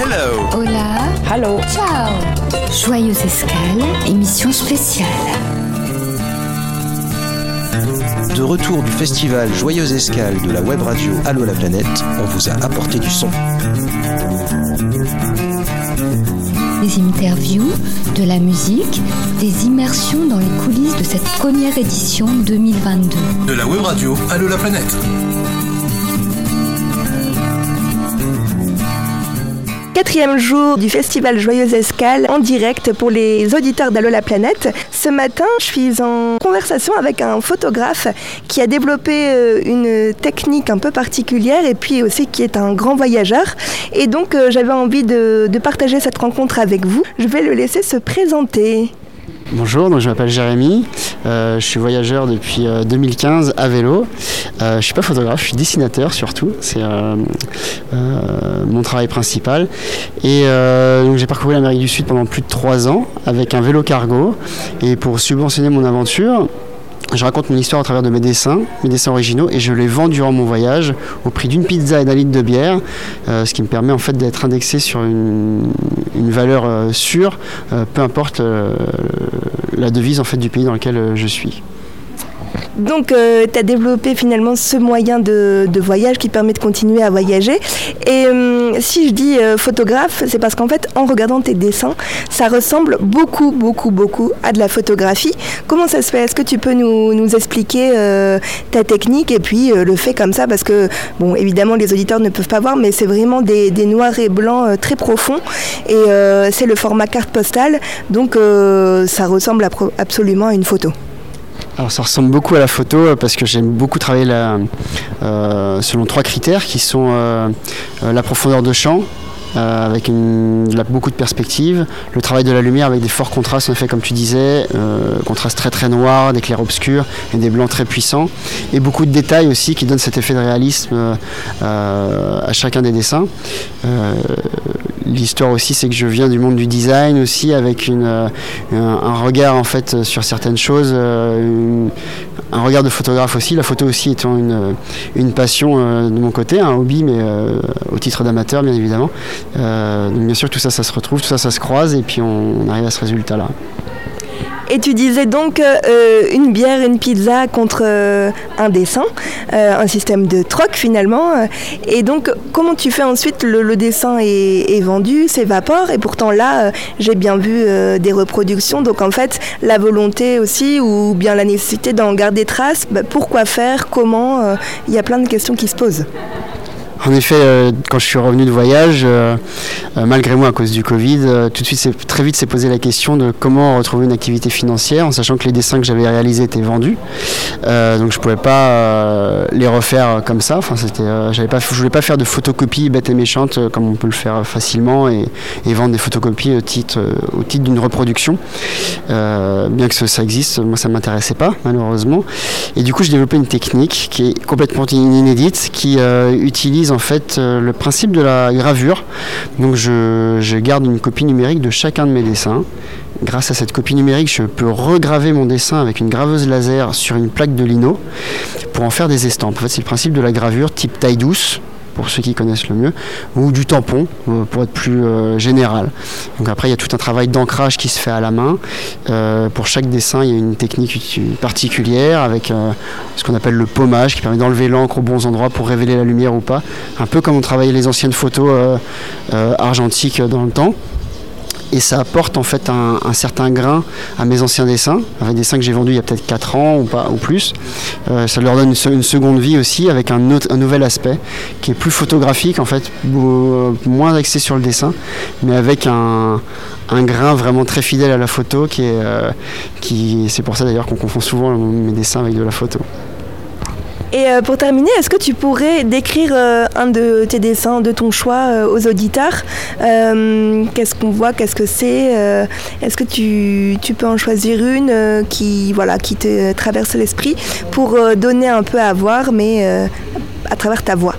Hello. Hola. Hello. Ciao. Joyeuse escale, émission spéciale. De retour du festival Joyeuse Escale de la web radio Allo la planète, on vous a apporté du son. Des interviews, de la musique, des immersions dans les coulisses de cette première édition 2022. De la web radio Allo la planète. Quatrième jour du festival Joyeuse Escale en direct pour les auditeurs d'Allo la planète. Ce matin, je suis en conversation avec un photographe qui a développé euh, une technique un peu particulière et puis aussi qui est un grand voyageur. Et donc euh, j'avais envie de, de partager cette rencontre avec vous. Je vais le laisser se présenter. Bonjour, donc je m'appelle Jérémy, je suis voyageur depuis euh, 2015 à vélo. Euh, je ne suis pas photographe, je suis dessinateur surtout, c'est euh, euh, mon travail principal. Et euh, donc j'ai parcouru l'Amérique du Sud pendant plus de trois ans avec un vélo cargo. Et pour subventionner mon aventure, je raconte mon histoire à travers de mes dessins, mes dessins originaux, et je les vends durant mon voyage au prix d'une pizza et d'un litre de bière, euh, ce qui me permet en fait d'être indexé sur une, valeur euh, sûre, euh, peu importe la devise du pays dans lequel je suis. Donc tu as développé finalement ce moyen de, voyage qui permet de continuer à voyager. Et euh, si je dis euh, photographe, c'est parce qu'en fait en regardant tes dessins, ça ressemble beaucoup, beaucoup, beaucoup à de la photographie. Comment ça se fait? Est-ce que tu peux nous, nous expliquer euh, ta technique et puis euh, le fait comme ça? Parce que, bon, évidemment, les auditeurs ne peuvent pas voir, mais c'est vraiment des, des, noirs et blancs euh, très profonds. Et euh, c'est le format carte postale. Donc euh, ça ressemble absolument à une photo. Alors ça ressemble beaucoup à la photo parce que j'aime beaucoup travailler euh, selon trois critères qui sont euh, la profondeur de champ, euh, avec beaucoup de perspectives, le travail de la lumière avec des forts contrastes, en effet, comme tu disais, euh, contrastes très très noirs, des clairs obscurs et des blancs très puissants, et beaucoup de détails aussi qui donnent cet effet de réalisme euh, à chacun des dessins. L'histoire aussi, c'est que je viens du monde du design aussi, avec une, un, un, regard en fait sur certaines choses, une, un regard de photographe aussi, la photo aussi étant une, une passion de mon côté, un hobby, mais au titre d'amateur bien évidemment. Euh, donc bien sûr tout ça ça se retrouve, tout ça ça se croise et puis on, arrive à ce résultat là. Et tu disais donc euh, une bière, une pizza contre euh, un dessin, euh, un système de troc finalement. Et donc comment tu fais ensuite le, dessin est, est vendu, s'évapore et pourtant là j'ai bien vu des reproductions. Donc en fait la volonté aussi ou bien la nécessité d'en garder trace, bah, pourquoi faire, comment, il y a plein de questions qui se posent. En effet, euh, quand je suis revenu de voyage, euh, euh, malgré moi à cause du Covid, tout de suite, très vite s'est posé la question de comment retrouver une activité financière, en sachant que les dessins que j'avais réalisés étaient vendus. donc je pouvais pas les refaire comme ça. Enfin, c'était, je voulais pas faire de photocopies bêtes et méchantes comme on peut le faire facilement et, vendre des photocopies au titre, d'une reproduction. bien que ça existe, moi ça m'intéressait pas malheureusement. Et du coup, j'ai développé une technique qui est complètement inédite, qui utilise en fait euh, le principe de la gravure. Donc je, je, garde une copie numérique de chacun de mes dessins. Grâce à cette copie numérique, je peux regraver mon dessin avec une graveuse laser sur une plaque de lino pour en faire des estampes. En fait, c'est le principe de la gravure type taille douce pour ceux qui connaissent le mieux, ou du tampon euh, pour être plus euh, général. Après il y a tout un travail d'ancrage qui se fait à la main. Euh, pour chaque dessin il y a une technique particulière avec ce qu'on appelle le pommage qui permet d'enlever l'encre aux bons endroits pour révéler la lumière ou pas. Un peu comme on travaillait les anciennes photos argentiques dans le temps et ça apporte en fait un, certain grain à mes anciens dessins, des dessins que j'ai vendus il y a peut-être 4 ans ou, pas, ou plus. Euh, ça leur donne une, seconde vie aussi avec un, nouvel aspect qui est plus photographique en fait, moins axé sur le dessin, mais avec un, grain vraiment très fidèle à la photo euh, qui, c'est pour ça d'ailleurs qu'on confond souvent mes dessins avec de la photo. Et euh, pour terminer, est-ce que tu pourrais décrire euh, un de tes dessins de ton choix euh, aux auditeurs Qu'est-ce qu'on voit Qu'est-ce que c'est Est-ce que tu, tu, peux en choisir une qui, voilà, qui te traverse l'esprit pour donner un peu à voir, mais à travers ta voix?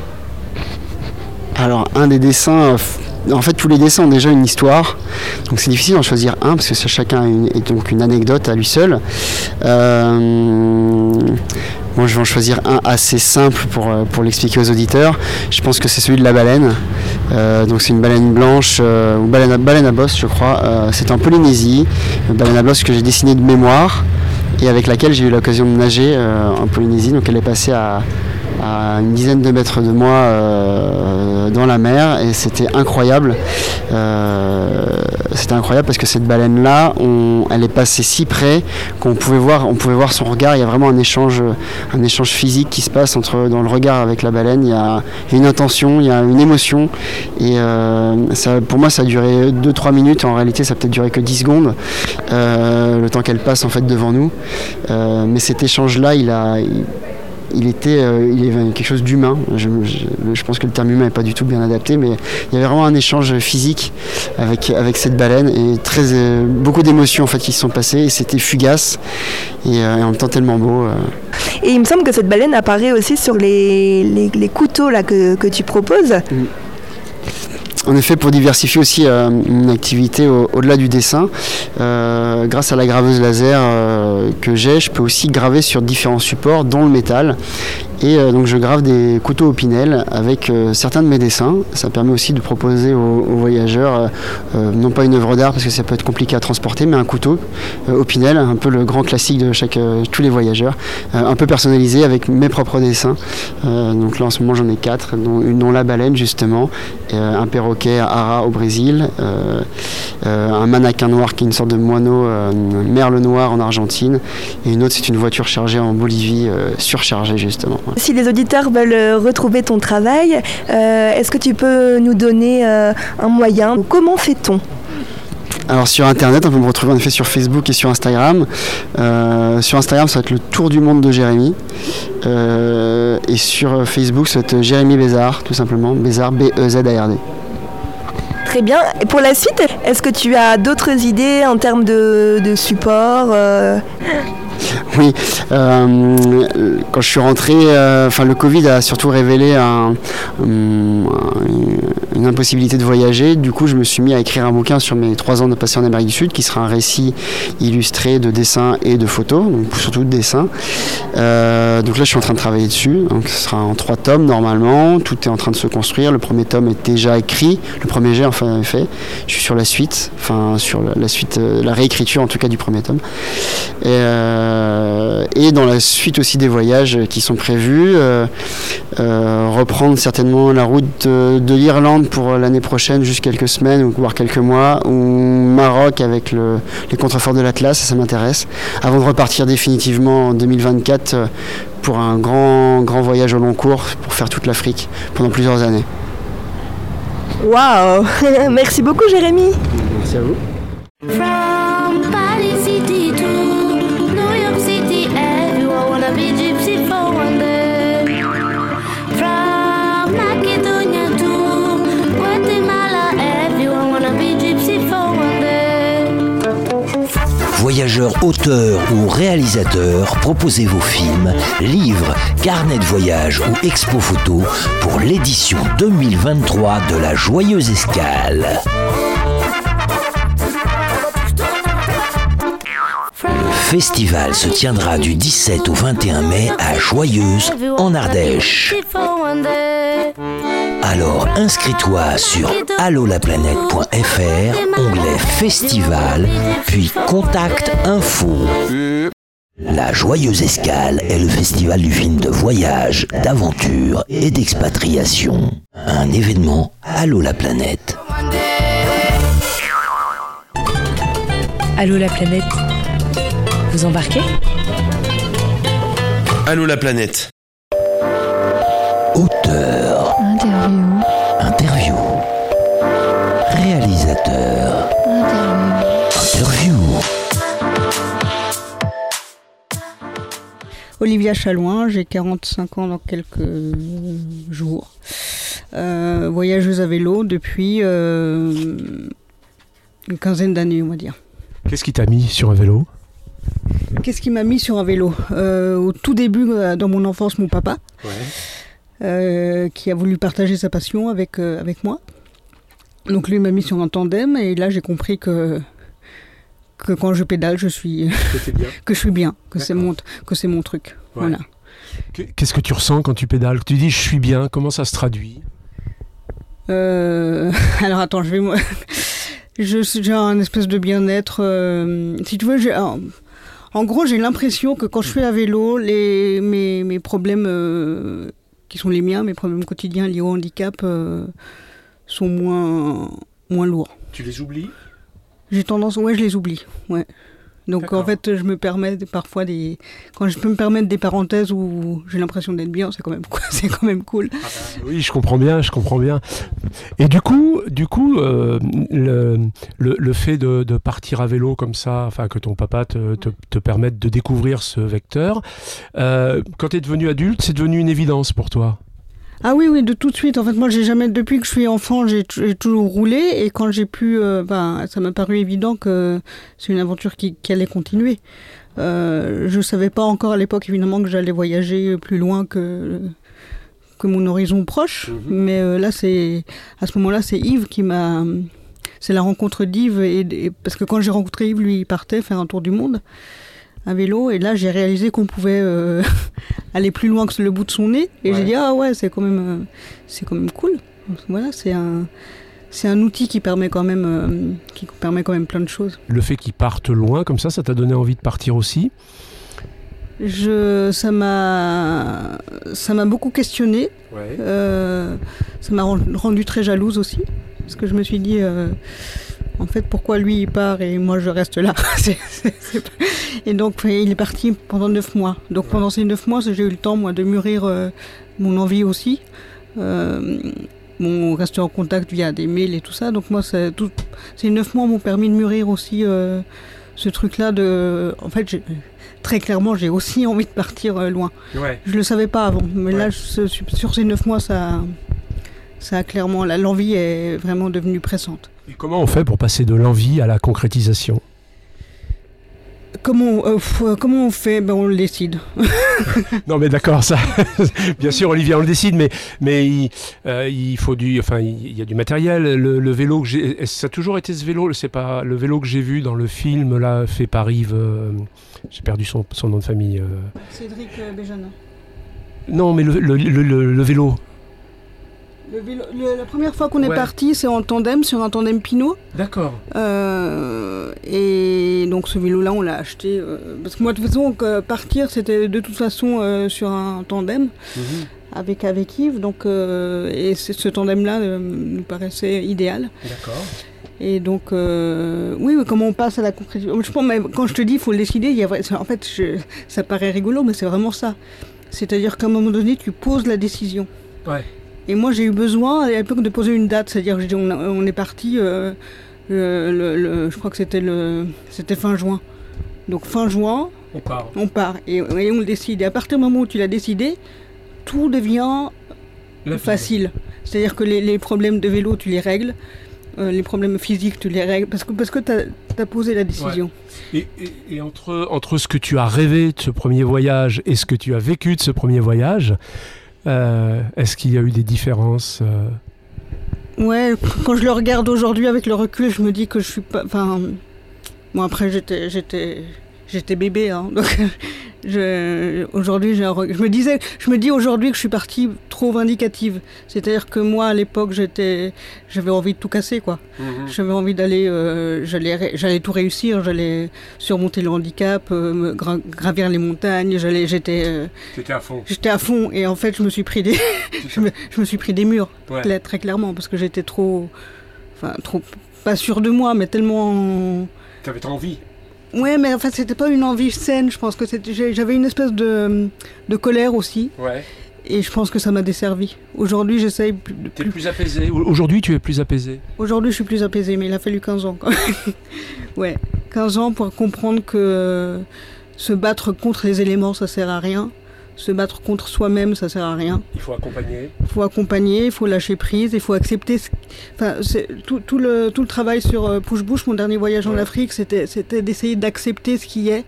Alors, un des dessins en fait, tous les dessins ont déjà une histoire, donc c'est difficile d'en choisir un parce que chacun est donc une anecdote à lui seul. Moi, je vais en choisir un assez simple pour, pour l'expliquer aux auditeurs. Je pense que c'est celui de la baleine. donc c'est une baleine blanche, ou baleine à, baleine à bosse, je crois. c'est en Polynésie, une baleine à bosse que j'ai dessinée de mémoire et avec laquelle j'ai eu l'occasion de nager en Polynésie. Donc elle est passée à une dizaine de mètres de moi euh, dans la mer et c'était incroyable. Euh, c'était incroyable parce que cette baleine là, elle est passée si près qu'on pouvait voir, on pouvait voir son regard. Il y a vraiment un échange, un échange physique qui se passe entre dans le regard avec la baleine. Il y a une intention, il y a une émotion et euh, pour moi ça a duré 2-3 minutes. En réalité, ça a peut-être duré que 10 secondes, le temps qu'elle passe en fait devant nous. Mais cet échange là, il a il était, euh, il avait quelque chose d'humain. Je, pense que le terme humain n'est pas du tout bien adapté, mais il y avait vraiment un échange physique avec, avec cette baleine et très, euh, beaucoup d'émotions en fait qui se sont passées et c'était fugace et, euh, en même temps tellement beau. Et il me semble que cette baleine apparaît aussi sur les, les, couteaux là, que, que tu proposes. Mm. En effet, pour diversifier aussi euh, une activité au-delà du dessin, euh, grâce à la graveuse laser euh, que j'ai, je peux aussi graver sur différents supports, dont le métal. Et euh, donc je grave des couteaux au pinel avec euh, certains de mes dessins. Ça permet aussi de proposer aux, voyageurs, euh, non pas une œuvre d'art parce que ça peut être compliqué à transporter, mais un couteau au pinel, un peu le grand classique de tous les voyageurs, un peu personnalisé avec mes propres dessins. donc là en ce moment j'en ai quatre, dont une dont la baleine justement, un perroquet Ara au Brésil, un mannequin noir qui est une sorte de moineau merle noir en Argentine, et une autre c'est une voiture chargée en Bolivie, surchargée justement. Si les auditeurs veulent euh, retrouver ton travail, euh, est-ce que tu peux nous donner euh, un moyen Comment fait-on? Alors sur internet, on peut me retrouver en effet sur Facebook et sur Instagram. sur Instagram, ça va être le tour du monde de Jérémy. et sur Facebook, ça va être Jérémy Bézard, tout simplement. Bézard, B-E-Z-A-R-D. Très bien. Et pour la suite, est-ce que tu as d'autres idées en termes de, de support Oui, euh, quand je suis rentré, euh, enfin le Covid a surtout révélé une impossibilité de voyager. Du coup, je me suis mis à écrire un bouquin sur mes trois ans de passé en Amérique du Sud, qui sera un récit illustré de dessins et de photos, donc surtout de dessins. Euh, donc là, je suis en train de travailler dessus. Donc ce sera en trois tomes normalement. Tout est en train de se construire. Le premier tome est déjà écrit. Le premier jet, enfin, fait. Je suis sur la suite, enfin sur la, suite, la réécriture en tout cas du premier tome. Et dans la suite aussi des voyages qui sont prévus, euh, euh, reprendre certainement la route de, l'Irlande pour l'année prochaine, juste quelques semaines ou voire quelques mois, ou Maroc avec les contreforts de l'Atlas, ça, m'intéresse, avant de repartir définitivement en 2024 pour un grand, grand voyage au long cours pour faire toute l'Afrique pendant plusieurs années. Waouh Merci beaucoup Jérémy Merci à vous. Voyageurs, auteurs ou réalisateurs, proposez vos films, livres, carnets de voyage ou expo photo pour l'édition 2023 de la Joyeuse Escale. Le festival se tiendra du 17 au 21 mai à Joyeuse, en Ardèche. Alors inscris-toi sur allolaplanète.fr, onglet Festival, puis Contact Info. La Joyeuse Escale est le festival du film de voyage, d'aventure et d'expatriation. Un événement Allo la planète. Allô la planète. Vous embarquez? Allô la planète. Auteur. Olivia Chalouin, j'ai 45 ans dans quelques jours. Euh, voyageuse à vélo depuis euh, une quinzaine d'années, on va dire. Qu'est-ce qui t'a mis sur un vélo? Qu'est-ce qui m'a mis sur un vélo? Euh, Au tout début, dans mon enfance, mon papa. Ouais. Qui a voulu partager sa passion avec, avec moi. Donc lui m'a mis sur un tandem et là j'ai compris que, que quand je pédale, je suis que je suis bien, que c'est mon que c'est mon truc. Voilà. Qu'est-ce que tu ressens quand tu pédales? Tu dis je suis bien, comment ça se traduit? Euh, Alors attends, je vais moi. je j'ai un espèce de bien-être. Euh, si tu veux, j'ai. En gros, j'ai l'impression que quand je suis à vélo, les, mes, mes problèmes euh, qui sont les miens, mes problèmes quotidiens liés au handicap, sont moins, moins lourds. Tu les oublies? J'ai tendance, ouais, je les oublie, ouais. Donc en fait, je me permets parfois des. Quand je peux me permettre des parenthèses où j'ai l'impression d'être bien, c'est quand même, c'est quand même cool. Ah bah oui, je comprends bien, je comprends bien. Et du coup, du coup, euh, le, le, fait de, de, partir à vélo comme ça, enfin que ton papa te, te, te permette de découvrir ce vecteur, euh, quand tu es devenu adulte, c'est devenu une évidence pour toi? Ah oui, oui, de tout de suite. En fait, moi, j'ai jamais, depuis que je suis enfant, j'ai toujours roulé. Et quand j'ai pu, euh, ben, ça m'a paru évident que c'est une aventure qui, allait continuer. Euh, je savais pas encore à l'époque, évidemment, que j'allais voyager plus loin que, que mon horizon proche. Mhm. Mais euh, là, c'est, à ce moment-là, c'est Yves qui m'a, c'est la rencontre d'Yves. et, parce que quand j'ai rencontré Yves, lui, il partait faire un tour du monde à vélo. Et là, j'ai réalisé qu'on pouvait euh, aller plus loin que le bout de son nez. Et j'ai dit, ah ouais, c'est quand même, euh, c'est quand même cool. voilà, c'est un, c'est un outil qui permet quand même, euh, qui permet quand même plein de choses. Le fait qu'il parte loin comme ça, ça t'a donné envie de partir aussi? Je, ça m'a, ça m'a beaucoup questionné. ça m'a rendu très jalouse aussi, parce que je me suis dit, en fait, pourquoi lui il part et moi je reste là? Et donc, il est parti pendant neuf mois. Donc, pendant ces neuf mois, j'ai eu le temps, moi, de mûrir euh, mon envie aussi. Euh, on restait en contact via des mails et tout ça. Donc, moi, tout, ces neuf mois m'ont permis de mûrir aussi euh, ce truc-là de. En fait, très clairement, j'ai aussi envie de partir loin. Ouais. Je le savais pas avant, mais là, sur ces neuf mois, ça, ça a clairement. L'envie est vraiment devenue pressante comment on fait pour passer de l'envie à la concrétisation? Comment, euh, euh, comment on fait? Ben, On le décide. non, mais d'accord, ça. Bien sûr, Olivier, on le décide, mais, mais il, euh, il faut du. Enfin, il y a du matériel. Le, vélo que j'ai. Ça a toujours été ce vélo? C'est pas le vélo que j'ai vu dans le film, là, fait par Yves. j'ai perdu son, son, nom de famille. Cédric Béjana. Non, mais le, le vélo la première fois qu'on est parti, c'est en tandem, sur un tandem Pinot. D'accord. Euh, et donc ce vélo-là, on l'a acheté. Euh, parce que moi, de toute façon, partir, c'était de toute façon euh, sur un tandem mhm. avec, avec Yves. Donc, et ce tandem-là nous paraissait idéal. D'accord. Et donc, oui, mais comment on passe à la concrétisation Je pense, mais quand je te dis, il faut le décider. Il y a, en fait, ça paraît rigolo, mais c'est vraiment ça. C'est-à-dire qu'à un moment donné, tu poses la décision. Ouais. Et moi, j'ai eu besoin à l'époque de poser une date, c'est-à-dire on, on est parti, euh, le, je crois que c'était le, c'était fin juin. Donc fin juin, on part. On part et, on le décide. Et à partir du moment où tu l'as décidé, tout devient facile. C'est-à-dire que les, problèmes de vélo, tu les règles. Euh, les problèmes physiques, tu les règles. Parce que, parce que tu as, posé la décision. Et, et, entre, entre ce que tu as rêvé de ce premier voyage et ce que tu as vécu de ce premier voyage, euh, est-ce qu'il y a eu des différences euh? Ouais, quand je le regarde aujourd'hui avec le recul, je me dis que je suis pas. Enfin, moi après j'étais, j'étais, j'étais bébé, hein, donc aujourd'hui, je me disais, je me dis aujourd'hui que je suis partie trop vindicative. C'est-à-dire que moi, à l'époque, j'étais, j'avais envie de tout casser, quoi. Mhm. J'avais envie d'aller, euh, j'allais, j'allais tout réussir, j'allais surmonter le handicap, euh, gravir les montagnes, j'allais, j'étais. Euh, à fond. J'étais à fond, et en fait, je me suis pris des, je, me, suis pris des murs, très clairement, parce que j'étais trop, enfin, trop, pas sûr de moi, mais tellement. T'avais trop envie. Ouais, mais en fait, c'était pas une envie saine. Je pense que j'avais une espèce de, de colère aussi. Ouais. Et je pense que ça m'a desservi. Aujourd'hui, j'essaye plus. T'es plus apaisé. Aujourd'hui, tu es plus apaisé. Aujourd'hui, je suis plus apaisé, mais il a fallu 15 ans. Quand ouais, 15 ans pour comprendre que se battre contre les éléments, ça sert à rien se battre contre soi-même, ça sert à rien. Il faut accompagner. Il faut accompagner, il faut lâcher prise, il faut accepter. Enfin, tout, tout, le, tout le travail sur euh, Push Bush, mon dernier voyage en Afrique, c'était, c'était d'essayer d'accepter ce qui est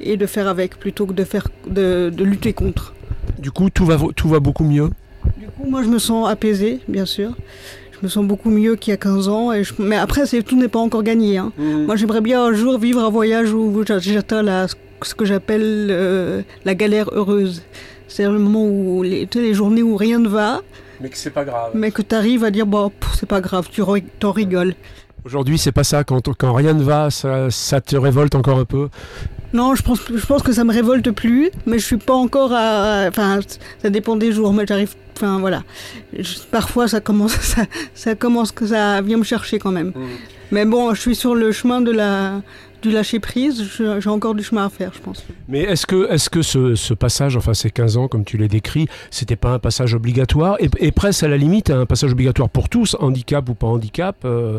et de faire avec plutôt que de, faire, de, de, lutter contre. Du coup, tout va, tout va beaucoup mieux Du coup, moi, je me sens apaisée, bien sûr. Je me sens beaucoup mieux qu'il y a 15 ans. Et Mais après, tout n'est pas encore gagné. Hein. Mmh. Moi, j'aimerais bien un jour vivre un voyage où j'atteins ce que j'appelle euh, la galère heureuse. C'est le moment où les, les journées où rien ne va. Mais que c'est pas grave. Mais que tu arrives à dire, bon, c'est pas grave, tu t'en rigoles. Aujourd'hui, c'est pas ça. Quand, quand rien ne va, ça, ça, te révolte encore un peu Non, je pense, je pense que ça me révolte plus, mais je suis pas encore à. Enfin, ça dépend des jours, mais j'arrive. Enfin, voilà. parfois, ça commence, ça, ça commence que ça vient me chercher quand même. Mmh. Mais bon, je suis sur le chemin de la, du lâcher prise, j'ai encore du chemin à faire, je pense. Mais est-ce que, est que ce, passage, enfin ces 15 ans, comme tu l'as décrit, c'était pas un passage obligatoire? Et, et, presque à la limite un passage obligatoire pour tous, handicap ou pas handicap euh,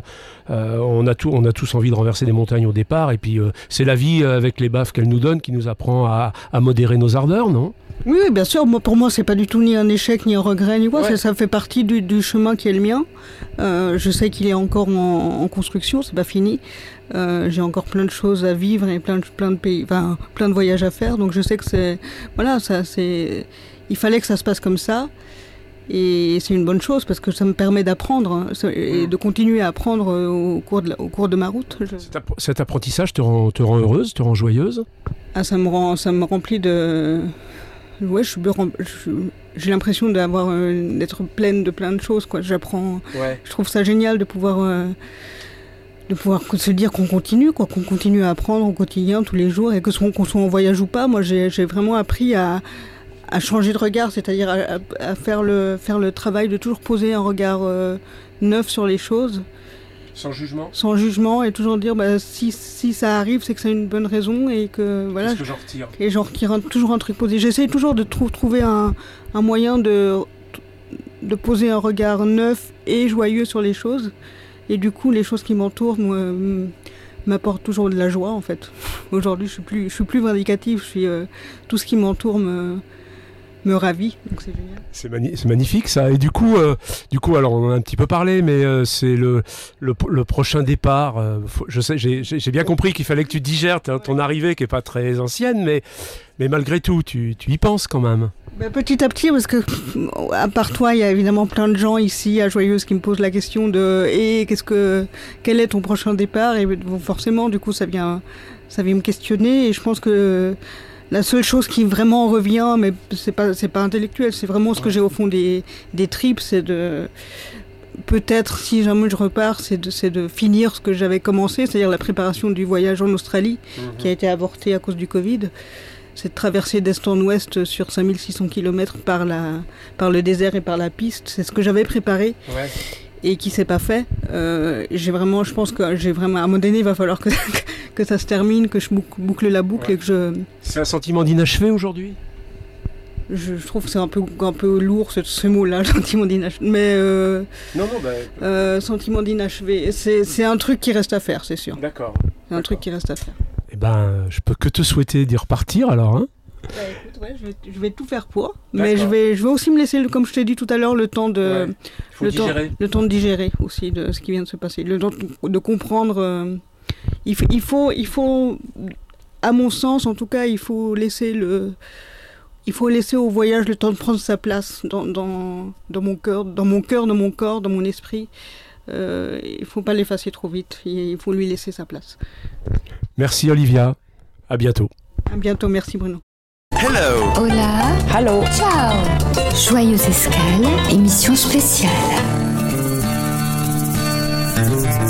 euh, on, a tout, on a tous envie de renverser des montagnes au départ, et puis euh, c'est la vie avec les baffes qu'elle nous donne qui nous apprend à modérer nos ardeurs, non? Oui, bien sûr. Moi, pour moi, c'est pas du tout ni un échec, ni un regret, ni quoi. Ça, fait partie du, du, chemin qui est le mien. je sais qu'il est encore en, en construction, c'est pas fini. Euh, j'ai encore plein de choses à vivre et plein de, plein de pays, enfin, plein de voyages à faire. Donc je sais que c'est, voilà, ça, c'est, il fallait que ça se passe comme ça. Et c'est une bonne chose parce que ça me permet d'apprendre hein, et de continuer à apprendre euh, au cours de, au cours de ma route. Cet, apprentissage te rend, te rend heureuse, te rend joyeuse? Ah, ça me rend, ça me remplit de, ouais, je j'ai l'impression d'avoir euh, d'être pleine de plein de choses. Quoi. J'apprends. Je trouve ça génial de pouvoir de pouvoir se dire qu'on continue, quoi, qu'on continue à apprendre au quotidien, tous les jours, et que qu'on soit en voyage ou pas, moi j'ai vraiment appris à, à, changer de regard, c'est-à-dire à, faire, le, faire le travail de toujours poser un regard euh, neuf sur les choses. Sans jugement Sans jugement, et toujours dire bah, si, si ça arrive, c'est que c'est une bonne raison, et que voilà. que j'en retire Et j'en retire toujours un truc posé. J'essaie toujours de trouver un, un moyen de, de poser un regard neuf et joyeux sur les choses. Et du coup, les choses qui m'entourent m'apportent toujours de la joie, en fait. Aujourd'hui, je suis plus, je suis plus vindicative. Je suis, euh, tout ce qui m'entoure me, me ravit. Donc c'est génial. C'est, magnifique ça. Et du coup, euh, du coup, alors on en a un petit peu parlé, mais euh, c'est le, le, prochain départ. je sais, j'ai, bien compris qu'il fallait que tu digères ton, arrivée qui est pas très ancienne, mais, mais malgré tout, tu, tu y penses quand même. Bah, petit à petit, parce que à part toi, il y a évidemment plein de gens ici à Joyeuse qui me posent la question de et qu'est-ce que quel est ton prochain départ? Et forcément, du coup, ça vient ça vient me questionner et je pense que la seule chose qui vraiment revient, mais c'est pas c'est pas intellectuel, c'est vraiment ce que j'ai au fond des des tripes, c'est de peut-être si jamais je repars, c'est de, de finir ce que j'avais commencé, c'est-à-dire la préparation du voyage en Australie, mhm. qui a été avorté à cause du Covid cette traversée d'est en ouest sur 5600 km par, la, par le désert et par la piste, c'est ce que j'avais préparé. Et qui s'est pas fait. Euh, j'ai vraiment, je pense que j'ai vraiment, à un moment donné, il va falloir que, que ça se termine, que je boucle la boucle et que je. C'est un sentiment d'inachevé aujourd'hui? Je, trouve que c'est un peu, un peu lourd ce, ce mot-là, sentiment d'inachevé. Mais. Euh, non, non, bah, euh, sentiment d'inachevé. C'est un truc qui reste à faire, c'est sûr. D'accord. C'est un truc qui reste à faire. Eh ben, je peux que te souhaiter d'y repartir alors. Hein bah, écoute, ouais, je, vais, je, vais, tout faire pour, mais je vais, je vais aussi me laisser, comme je t'ai dit tout à l'heure, le temps de, le, temps, le temps de digérer aussi de ce qui vient de se passer, le temps de, comprendre. Euh, il, il, faut, il faut, à mon sens, en tout cas, il faut laisser le, il faut laisser au voyage le temps de prendre sa place dans, dans, dans mon cœur, dans mon cœur, dans mon corps, dans mon esprit. Euh, il faut pas l'effacer trop vite. Il faut lui laisser sa place. Merci Olivia. À bientôt. À bientôt. Merci Bruno. Hello. Hola. Hello. Ciao. Joyeuse escale, émission spéciale.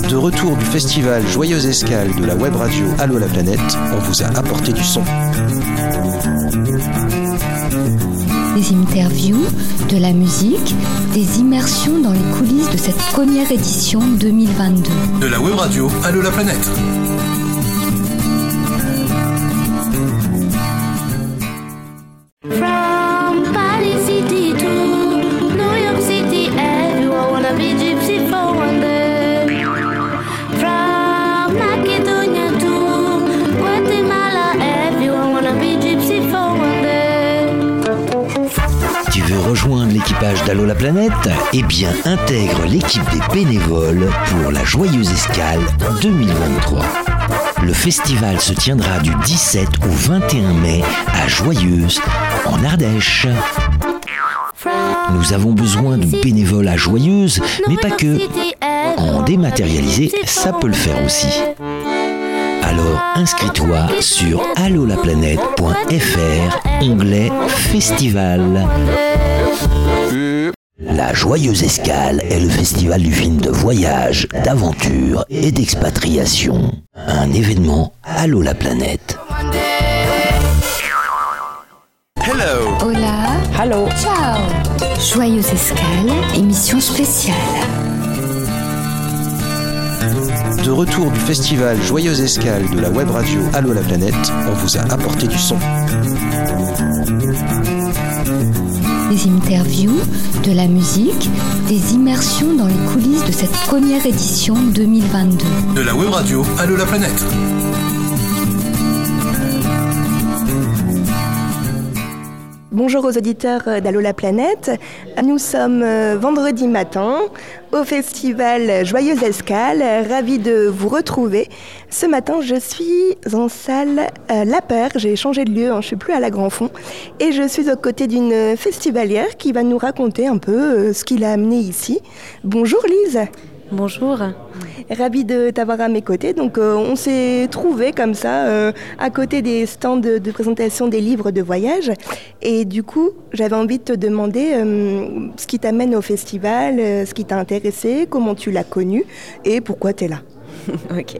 De retour du festival Joyeuse Escale de la web radio Allo la planète, on vous a apporté du son. Des interviews, de la musique, des immersions dans les coulisses de cette première édition 2022. De la web radio Allo la planète. Planète Eh bien, intègre l'équipe des bénévoles pour la Joyeuse Escale 2023. Le festival se tiendra du 17 au 21 mai à Joyeuse, en Ardèche. Nous avons besoin de bénévoles joyeuses, mais pas que. En dématérialisé, ça peut le faire aussi. Alors inscris-toi sur allolaplanète.fr, onglet Festival. La Joyeuse Escale est le festival du film de voyage, d'aventure et d'expatriation. Un événement Allo la planète. Hello. Hola. Hello. Ciao. Joyeuse Escale, émission spéciale. De retour du festival Joyeuse Escale de la web radio Allo la planète, on vous a apporté du son. Des interviews, de la musique, des immersions dans les coulisses de cette première édition 2022. De la web radio Allo la planète. Bonjour aux auditeurs d'Allo la planète. Nous sommes euh, vendredi matin au festival Joyeuse Escale. Ravi de vous retrouver. Ce matin, je suis en salle euh, La Paire. J'ai changé de lieu, hein, je suis plus à la Grand Fond. Et je suis aux côtés d'une festivalière qui va nous raconter un peu euh, ce qui l'a amené ici. Bonjour Lise. Bonjour. Ravi de t'avoir à mes côtés. Donc, euh, on s'est trouvé comme ça, euh, à côté des stands de, présentation des livres de voyage. Et du coup, j'avais envie de te demander euh, ce qui t'amène au festival, ce qui t'a intéressé, comment tu l'as connu et pourquoi tu es là. ok.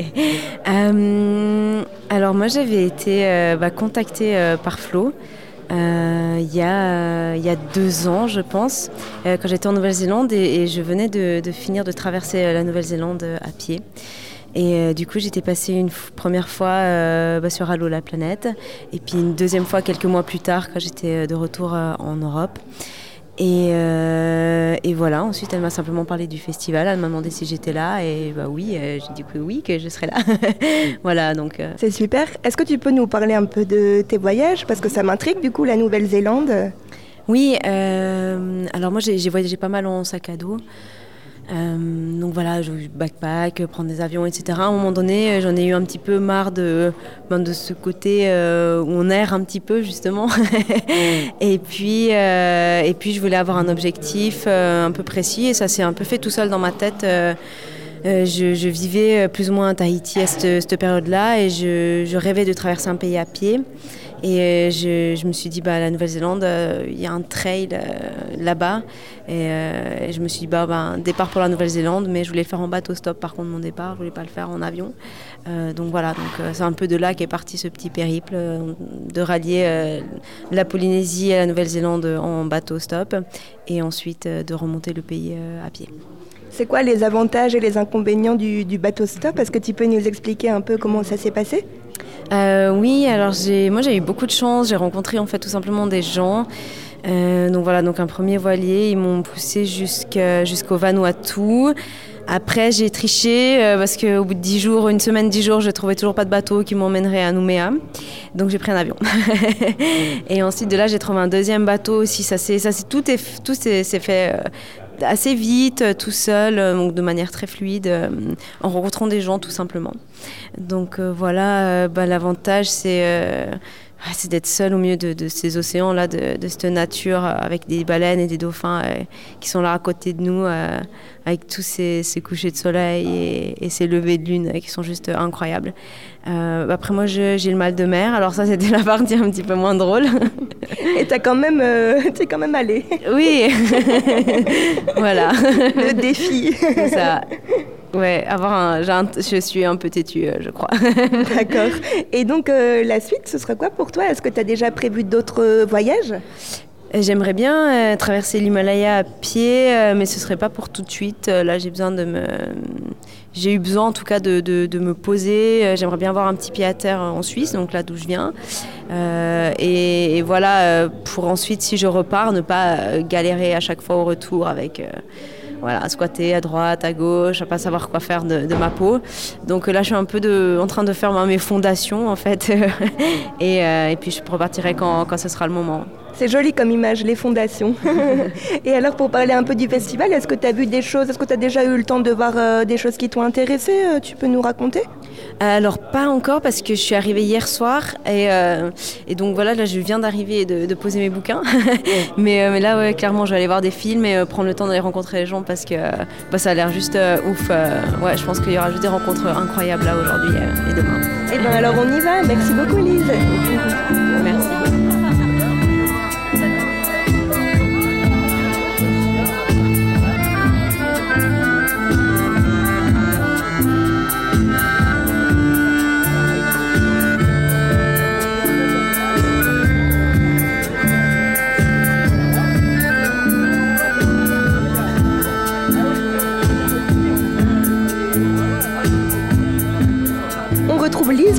alors, moi, j'avais été bah, contactée par Flo. Euh, il, y a, il y a deux ans, je pense, euh, quand j'étais en Nouvelle-Zélande et, je venais de, finir de traverser euh, la Nouvelle-Zélande à pied. Et du coup, j'étais passée une première fois bah, sur Allo la planète, et puis une deuxième fois quelques mois plus tard, quand j'étais de retour en Europe. Euh, et, voilà, ensuite elle m'a simplement parlé du festival, elle m'a demandé si j'étais là et bah oui, euh, j'ai dit que oui, que je serais là. voilà, donc. Euh. C'est super. Est-ce que tu peux nous parler un peu de tes voyages? Parce que ça m'intrigue du coup, la Nouvelle-Zélande. Oui, alors moi j'ai voyagé pas mal en sac à dos. Euh, donc voilà, je backpack, prendre des avions, etc. À un moment donné, euh, j'en ai eu un petit peu marre de, ben, de ce côté euh, où on erre un petit peu justement. et, puis, et puis je voulais avoir un objectif un peu précis et ça s'est un peu fait tout seul dans ma tête. Je, vivais plus ou moins à Tahiti à cette, période-là et je, rêvais de traverser un pays à pied. Et euh, je, me suis dit, bah, la Nouvelle-Zélande, euh, il y a un trail euh, là-bas. Et, je me suis dit, bah, bah, départ pour la Nouvelle-Zélande, mais je voulais le faire en bateau stop par contre mon départ, je voulais pas le faire en avion. donc voilà, donc c'est un peu de là qu'est parti ce petit périple de rallier la Polynésie et la Nouvelle-Zélande en bateau stop et ensuite de remonter le pays à pied. C'est quoi les avantages et les inconvénients du, bateau stop? Est-ce que tu peux nous expliquer un peu comment ça s'est passé? Euh, oui, alors moi j'ai eu beaucoup de chance, j'ai rencontré en fait tout simplement des gens. Euh, donc voilà, donc un premier voilier, ils m'ont poussé jusqu'au Vanuatu. Après, j'ai triché euh, parce qu'au bout de 10 jours, une semaine, 10 jours, je trouvais toujours pas de bateau qui m'emmènerait à Nouméa. Donc j'ai pris un avion. et ensuite de là, j'ai trouvé un deuxième bateau aussi. Ça, ça, tout est, tout s'est fait assez vite, euh, tout seul, euh, donc de manière très fluide, euh, en rencontrant des gens tout simplement. Donc voilà, bah, l'avantage c'est c'est d'être seul au milieu de, ces océans-là, de, cette nature, avec des baleines et des dauphins qui sont là à côté de nous, avec tous ces, couchers de soleil et, ces levées de lune qui sont juste incroyables. Euh, après moi j'ai le mal de mer, alors ça c'était la partie un petit peu moins drôle. Et t'as quand même, euh, es quand même allé. Oui, voilà. Le défi. ça. Ouais, avoir un, je suis un peu têtue, euh, je crois. D'accord. Et donc la suite, ce sera quoi pour toi? Est-ce que tu as déjà prévu d'autres voyages? J'aimerais bien traverser l'Himalaya à pied, mais ce serait pas pour tout de suite. là, j'ai besoin de me j'ai eu besoin en tout cas de, me poser. Euh, j'aimerais bien avoir un petit pied à terre en Suisse, donc là d'où je viens. Euh, et, voilà, euh, pour ensuite, si je repars, ne pas galérer à chaque fois au retour avec voilà, squatter à droite, à gauche, à pas savoir quoi faire de, ma peau. Donc là, je suis un peu en train de faire mes fondations en fait. et, puis je repartirai quand ce sera le moment. C'est joli comme image, les fondations. et alors, pour parler un peu du festival, est-ce que tu as vu des choses Est-ce que tu as déjà eu le temps de voir euh, des choses qui t'ont intéressé Tu peux nous raconter? Alors pas encore parce que je suis arrivée hier soir et, et donc voilà là je viens d'arriver et de, poser mes bouquins mais, mais, là ouais, clairement je vais aller voir des films et prendre le temps d'aller rencontrer les gens parce que bah, ça a l'air juste ouf ouais je pense qu'il y aura juste des rencontres incroyables là aujourd'hui et demain. Et eh bien alors on y va merci beaucoup Lise. Merci.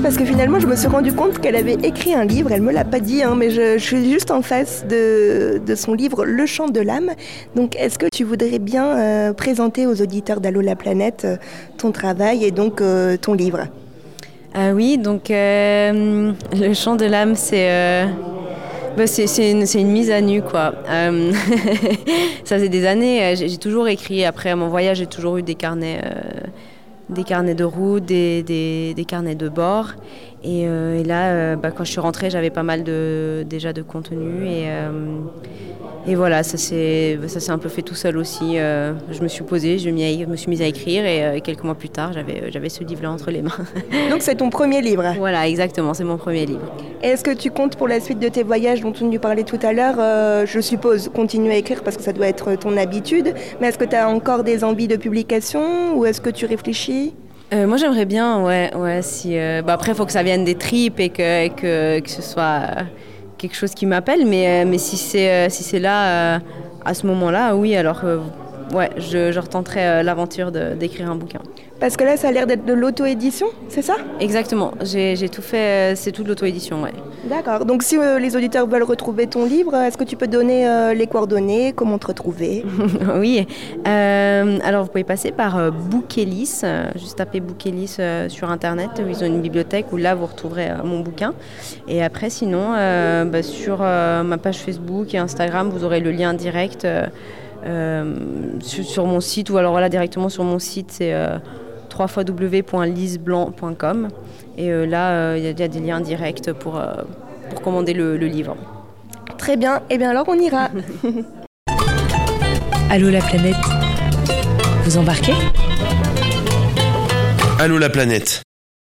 Parce que finalement je me suis rendu compte qu'elle avait écrit un livre, elle me l'a pas dit, hein, mais je, suis juste en face de, son livre Le chant de l'âme. Donc est-ce que tu voudrais bien euh, présenter aux auditeurs d'Allo la planète euh, ton travail et donc euh, ton livre? Ah Oui, donc Le chant de l'âme c'est... Bah, c'est une, mise à nu, quoi. ça fait des années, j'ai toujours écrit. Après mon voyage, j'ai toujours eu des carnets des carnets de route, des, des, carnets de bord. Et, euh, là, euh, bah, quand je suis rentrée, j'avais pas mal de, déjà de contenu. Et, euh, et voilà, ça s'est un peu fait tout seul aussi. je me suis posée, je me suis mise à écrire et quelques mois plus tard, j'avais ce livre-là entre les mains. Donc c'est ton premier livre Voilà, exactement, c'est mon premier livre. Est-ce que tu comptes pour la suite de tes voyages dont tu nous parlais tout à l'heure, je suppose, continuer à écrire parce que ça doit être ton habitude, mais est-ce que tu as encore des envies de publication ou est-ce que tu réfléchis? Euh, moi j'aimerais bien, ouais, ouais. Si, euh, bah, après, il faut que ça vienne des tripes et que, que, que ce soit euh, quelque chose qui m'appelle. Mais, mais si c'est si c'est là, à ce moment-là, oui, alors ouais, je, je retenterai l'aventure d'écrire un bouquin. Parce que là, ça a l'air d'être de l'auto-édition, c'est ça? Exactement. J'ai tout fait, c'est tout de l'auto-édition, ouais. D'accord. Donc, si les auditeurs veulent retrouver ton livre, est-ce que tu peux donner les coordonnées Comment te retrouver? Oui. alors, vous pouvez passer par Bouquelis, juste taper Bouquelis sur Internet. Ils ont une bibliothèque où là, vous retrouverez mon bouquin. Et après, sinon, bah, sur ma page Facebook et Instagram, vous aurez le lien direct. Sur, mon site ou alors là directement sur mon site c'est www.liseblanc.com. Et euh, là, euh, il y, a des liens directs pour, euh, pour commander le, le livre. Très bien. Et eh bien alors, on ira. Allô la planète Vous embarquez? Allô la planète